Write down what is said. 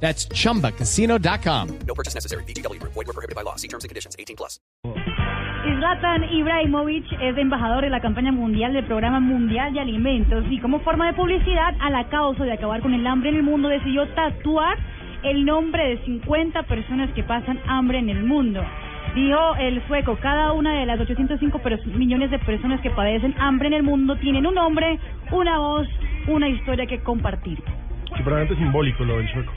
That's chumbacasino.com. No purchase necessary. BGW. Void were prohibited by law. See terms and conditions. 18 plus. Zlatan Ibrahimovic es embajador de la campaña mundial del Programa Mundial de Alimentos y como forma de publicidad a la causa de acabar con el hambre en el mundo decidió tatuar el nombre de 50 personas que pasan hambre en el mundo. Dijo el sueco, cada una de las 805 pers- millones de personas que padecen hambre en el mundo tienen un nombre, una voz, una historia que compartir. Supremamente simbólico lo del sueco.